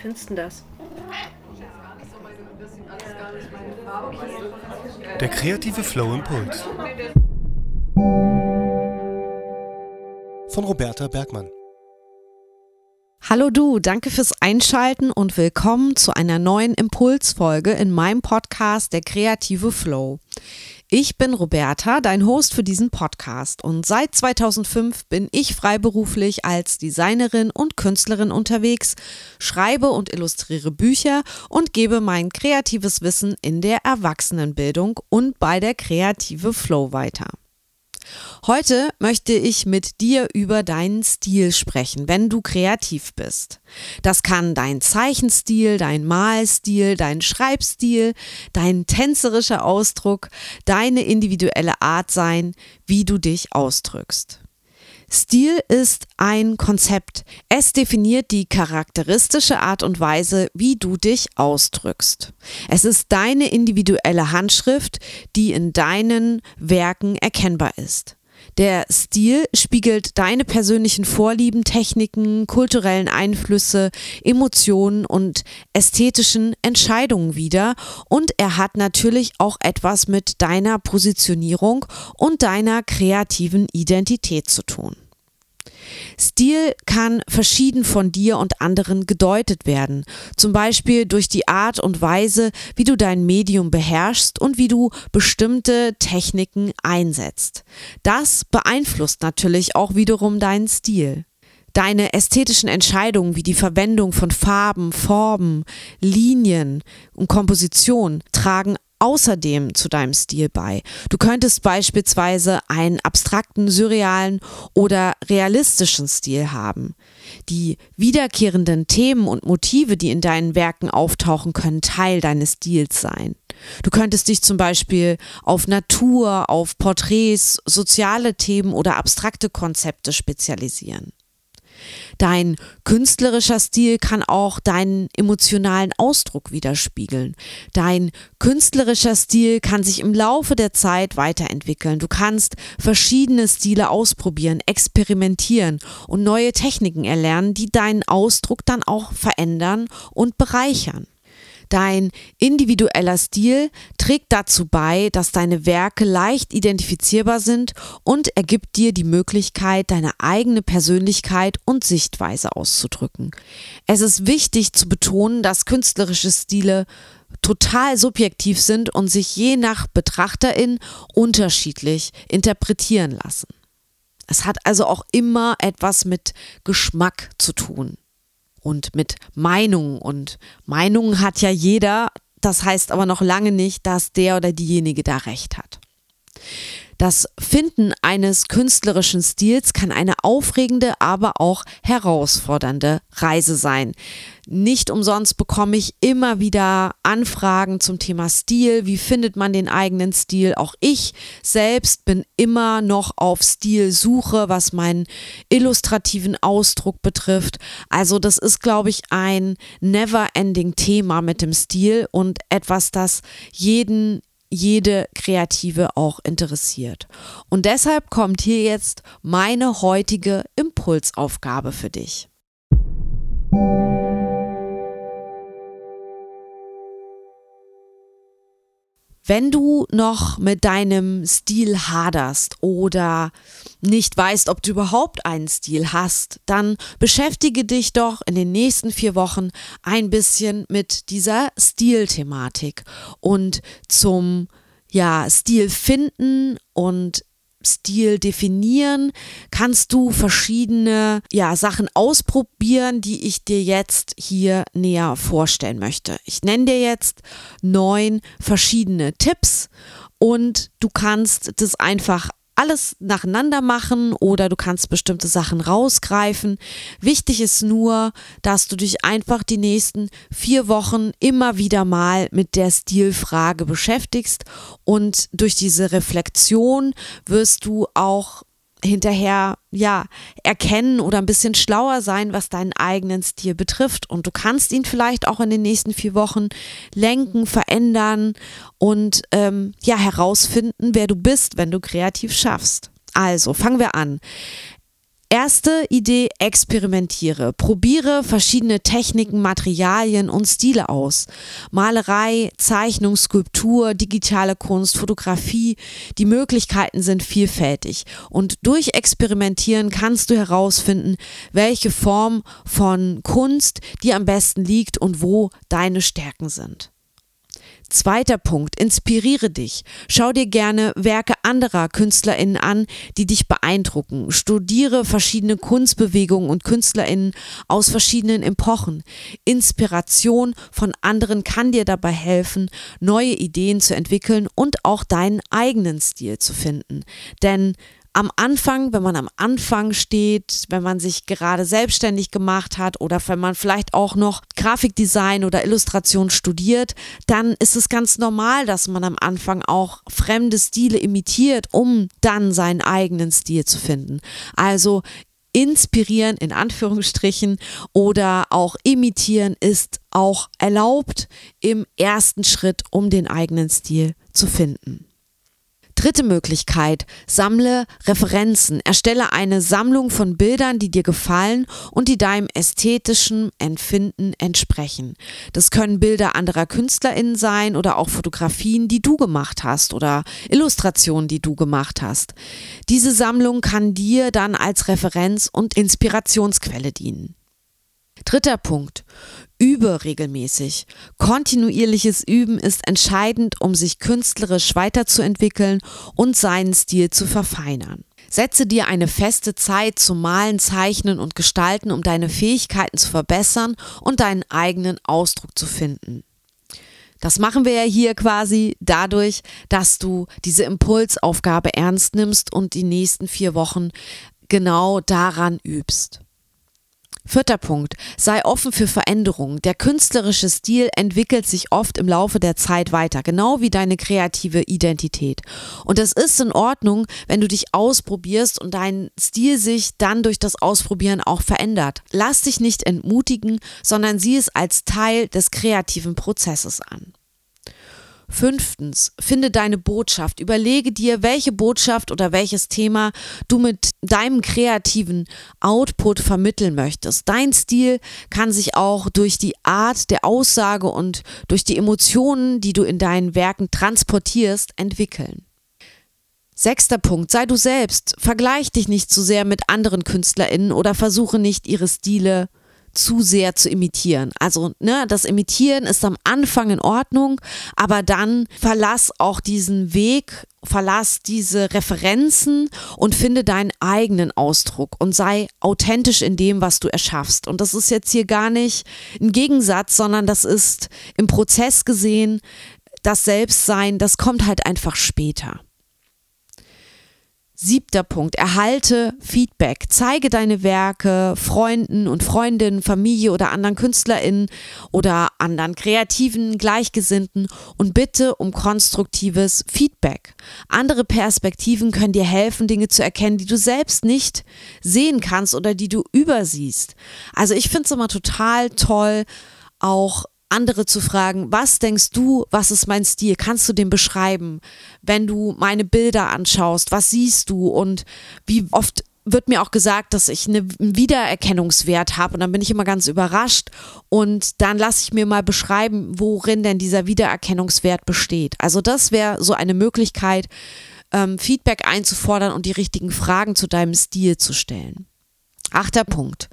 findest du das? Der kreative Flow Impuls. Von Roberta Bergmann. Hallo du, danke fürs Einschalten und willkommen zu einer neuen Impulsfolge in meinem Podcast Der kreative Flow. Ich bin Roberta, dein Host für diesen Podcast und seit 2005 bin ich freiberuflich als Designerin und Künstlerin unterwegs, schreibe und illustriere Bücher und gebe mein kreatives Wissen in der Erwachsenenbildung und bei der kreative Flow weiter. Heute möchte ich mit dir über deinen Stil sprechen, wenn du kreativ bist. Das kann dein Zeichenstil, dein Malstil, dein Schreibstil, dein tänzerischer Ausdruck, deine individuelle Art sein, wie du dich ausdrückst. Stil ist ein Konzept. Es definiert die charakteristische Art und Weise, wie du dich ausdrückst. Es ist deine individuelle Handschrift, die in deinen Werken erkennbar ist. Der Stil spiegelt deine persönlichen Vorlieben, Techniken, kulturellen Einflüsse, Emotionen und ästhetischen Entscheidungen wider und er hat natürlich auch etwas mit deiner Positionierung und deiner kreativen Identität zu tun. Stil kann verschieden von dir und anderen gedeutet werden, zum Beispiel durch die Art und Weise, wie du dein Medium beherrschst und wie du bestimmte Techniken einsetzt. Das beeinflusst natürlich auch wiederum deinen Stil. Deine ästhetischen Entscheidungen wie die Verwendung von Farben, Formen, Linien und Komposition tragen außerdem zu deinem Stil bei. Du könntest beispielsweise einen abstrakten, surrealen oder realistischen Stil haben. Die wiederkehrenden Themen und Motive, die in deinen Werken auftauchen, können Teil deines Stils sein. Du könntest dich zum Beispiel auf Natur, auf Porträts, soziale Themen oder abstrakte Konzepte spezialisieren. Dein künstlerischer Stil kann auch deinen emotionalen Ausdruck widerspiegeln. Dein künstlerischer Stil kann sich im Laufe der Zeit weiterentwickeln. Du kannst verschiedene Stile ausprobieren, experimentieren und neue Techniken erlernen, die deinen Ausdruck dann auch verändern und bereichern. Dein individueller Stil trägt dazu bei, dass deine Werke leicht identifizierbar sind und ergibt dir die Möglichkeit, deine eigene Persönlichkeit und Sichtweise auszudrücken. Es ist wichtig zu betonen, dass künstlerische Stile total subjektiv sind und sich je nach Betrachterin unterschiedlich interpretieren lassen. Es hat also auch immer etwas mit Geschmack zu tun und mit Meinungen. Und Meinungen hat ja jeder, das heißt aber noch lange nicht, dass der oder diejenige da recht hat. Das Finden eines künstlerischen Stils kann eine aufregende, aber auch herausfordernde Reise sein. Nicht umsonst bekomme ich immer wieder Anfragen zum Thema Stil. Wie findet man den eigenen Stil? Auch ich selbst bin immer noch auf Stilsuche, was meinen illustrativen Ausdruck betrifft. Also das ist, glaube ich, ein never-ending Thema mit dem Stil und etwas, das jeden jede Kreative auch interessiert. Und deshalb kommt hier jetzt meine heutige Impulsaufgabe für dich. Wenn du noch mit deinem Stil haderst oder nicht weißt, ob du überhaupt einen Stil hast, dann beschäftige dich doch in den nächsten vier Wochen ein bisschen mit dieser Stilthematik und zum ja, Stil finden und Stil definieren, kannst du verschiedene ja, Sachen ausprobieren, die ich dir jetzt hier näher vorstellen möchte. Ich nenne dir jetzt neun verschiedene Tipps und du kannst das einfach alles nacheinander machen oder du kannst bestimmte Sachen rausgreifen. Wichtig ist nur, dass du dich einfach die nächsten vier Wochen immer wieder mal mit der Stilfrage beschäftigst und durch diese Reflexion wirst du auch hinterher ja erkennen oder ein bisschen schlauer sein, was deinen eigenen Stil betrifft. Und du kannst ihn vielleicht auch in den nächsten vier Wochen lenken, verändern und ähm, ja herausfinden, wer du bist, wenn du kreativ schaffst. Also fangen wir an. Erste Idee, experimentiere. Probiere verschiedene Techniken, Materialien und Stile aus. Malerei, Zeichnung, Skulptur, digitale Kunst, Fotografie. Die Möglichkeiten sind vielfältig. Und durch Experimentieren kannst du herausfinden, welche Form von Kunst dir am besten liegt und wo deine Stärken sind. Zweiter Punkt, inspiriere dich. Schau dir gerne Werke anderer KünstlerInnen an, die dich beeindrucken. Studiere verschiedene Kunstbewegungen und KünstlerInnen aus verschiedenen Epochen. Inspiration von anderen kann dir dabei helfen, neue Ideen zu entwickeln und auch deinen eigenen Stil zu finden. Denn am Anfang, wenn man am Anfang steht, wenn man sich gerade selbstständig gemacht hat oder wenn man vielleicht auch noch Grafikdesign oder Illustration studiert, dann ist es ganz normal, dass man am Anfang auch fremde Stile imitiert, um dann seinen eigenen Stil zu finden. Also inspirieren in Anführungsstrichen oder auch imitieren ist auch erlaubt im ersten Schritt, um den eigenen Stil zu finden. Dritte Möglichkeit, sammle Referenzen. Erstelle eine Sammlung von Bildern, die dir gefallen und die deinem ästhetischen Empfinden entsprechen. Das können Bilder anderer KünstlerInnen sein oder auch Fotografien, die du gemacht hast oder Illustrationen, die du gemacht hast. Diese Sammlung kann dir dann als Referenz und Inspirationsquelle dienen. Dritter Punkt. Übe regelmäßig. Kontinuierliches Üben ist entscheidend, um sich künstlerisch weiterzuentwickeln und seinen Stil zu verfeinern. Setze dir eine feste Zeit zum Malen, Zeichnen und Gestalten, um deine Fähigkeiten zu verbessern und deinen eigenen Ausdruck zu finden. Das machen wir ja hier quasi dadurch, dass du diese Impulsaufgabe ernst nimmst und die nächsten vier Wochen genau daran übst. Vierter Punkt. Sei offen für Veränderungen. Der künstlerische Stil entwickelt sich oft im Laufe der Zeit weiter, genau wie deine kreative Identität. Und es ist in Ordnung, wenn du dich ausprobierst und dein Stil sich dann durch das Ausprobieren auch verändert. Lass dich nicht entmutigen, sondern sieh es als Teil des kreativen Prozesses an. Fünftens, finde deine Botschaft. Überlege dir, welche Botschaft oder welches Thema du mit deinem kreativen Output vermitteln möchtest. Dein Stil kann sich auch durch die Art der Aussage und durch die Emotionen, die du in deinen Werken transportierst, entwickeln. Sechster Punkt, sei du selbst. Vergleich dich nicht zu sehr mit anderen KünstlerInnen oder versuche nicht, ihre Stile zu sehr zu imitieren. Also, ne, das Imitieren ist am Anfang in Ordnung, aber dann verlass auch diesen Weg, verlass diese Referenzen und finde deinen eigenen Ausdruck und sei authentisch in dem, was du erschaffst. Und das ist jetzt hier gar nicht ein Gegensatz, sondern das ist im Prozess gesehen, das Selbstsein, das kommt halt einfach später. Siebter Punkt, erhalte Feedback. Zeige deine Werke Freunden und Freundinnen, Familie oder anderen KünstlerInnen oder anderen Kreativen, Gleichgesinnten und bitte um konstruktives Feedback. Andere Perspektiven können dir helfen, Dinge zu erkennen, die du selbst nicht sehen kannst oder die du übersiehst. Also ich finde es immer total toll, auch andere zu fragen, was denkst du, was ist mein Stil? Kannst du den beschreiben? Wenn du meine Bilder anschaust, was siehst du? Und wie oft wird mir auch gesagt, dass ich einen Wiedererkennungswert habe und dann bin ich immer ganz überrascht und dann lasse ich mir mal beschreiben, worin denn dieser Wiedererkennungswert besteht. Also das wäre so eine Möglichkeit, ähm, Feedback einzufordern und die richtigen Fragen zu deinem Stil zu stellen. Achter Punkt.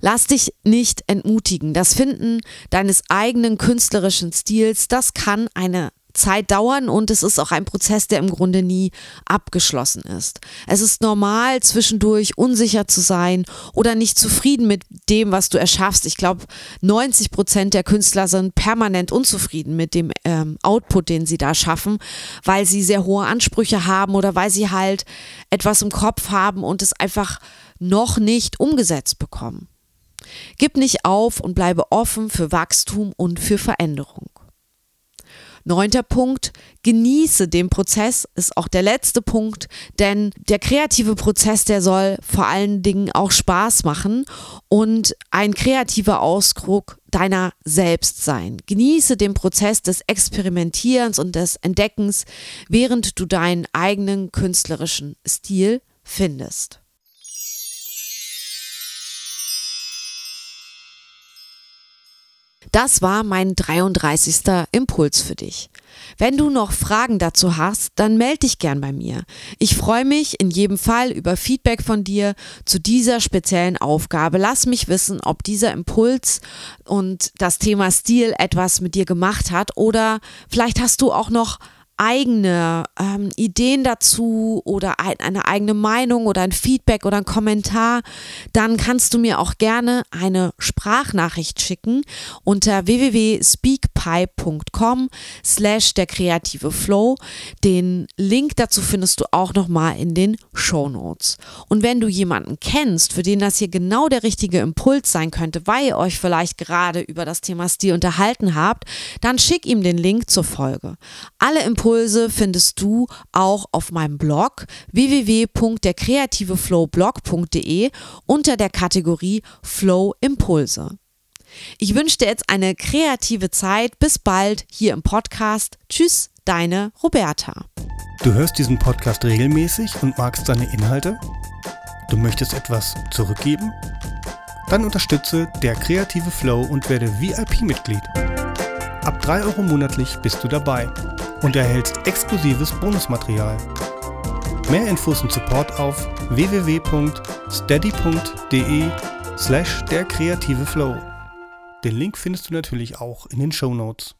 Lass dich nicht entmutigen. Das Finden deines eigenen künstlerischen Stils, das kann eine Zeit dauern und es ist auch ein Prozess, der im Grunde nie abgeschlossen ist. Es ist normal, zwischendurch unsicher zu sein oder nicht zufrieden mit dem, was du erschaffst. Ich glaube, 90 Prozent der Künstler sind permanent unzufrieden mit dem ähm, Output, den sie da schaffen, weil sie sehr hohe Ansprüche haben oder weil sie halt etwas im Kopf haben und es einfach noch nicht umgesetzt bekommen. Gib nicht auf und bleibe offen für Wachstum und für Veränderung. Neunter Punkt, genieße den Prozess, ist auch der letzte Punkt, denn der kreative Prozess, der soll vor allen Dingen auch Spaß machen und ein kreativer Ausdruck deiner selbst sein. Genieße den Prozess des Experimentierens und des Entdeckens, während du deinen eigenen künstlerischen Stil findest. Das war mein 33. Impuls für dich. Wenn du noch Fragen dazu hast, dann melde dich gern bei mir. Ich freue mich in jedem Fall über Feedback von dir zu dieser speziellen Aufgabe. Lass mich wissen, ob dieser Impuls und das Thema Stil etwas mit dir gemacht hat oder vielleicht hast du auch noch eigene ähm, Ideen dazu oder ein, eine eigene Meinung oder ein Feedback oder ein Kommentar, dann kannst du mir auch gerne eine Sprachnachricht schicken unter www.speakpipe.com slash der kreative Flow. Den Link dazu findest du auch nochmal in den Show Notes. Und wenn du jemanden kennst, für den das hier genau der richtige Impuls sein könnte, weil ihr euch vielleicht gerade über das Thema Stil unterhalten habt, dann schick ihm den Link zur Folge. Alle Impulse Impulse findest du auch auf meinem Blog www.derkreativeflowblog.de unter der Kategorie Flow Impulse. Ich wünsche dir jetzt eine kreative Zeit. Bis bald hier im Podcast. Tschüss, deine Roberta. Du hörst diesen Podcast regelmäßig und magst seine Inhalte? Du möchtest etwas zurückgeben? Dann unterstütze der kreative Flow und werde VIP-Mitglied. Ab 3 Euro monatlich bist du dabei und erhältst exklusives Bonusmaterial. Mehr Infos und Support auf www.steady.de slash der kreative Flow. Den Link findest du natürlich auch in den Show Notes.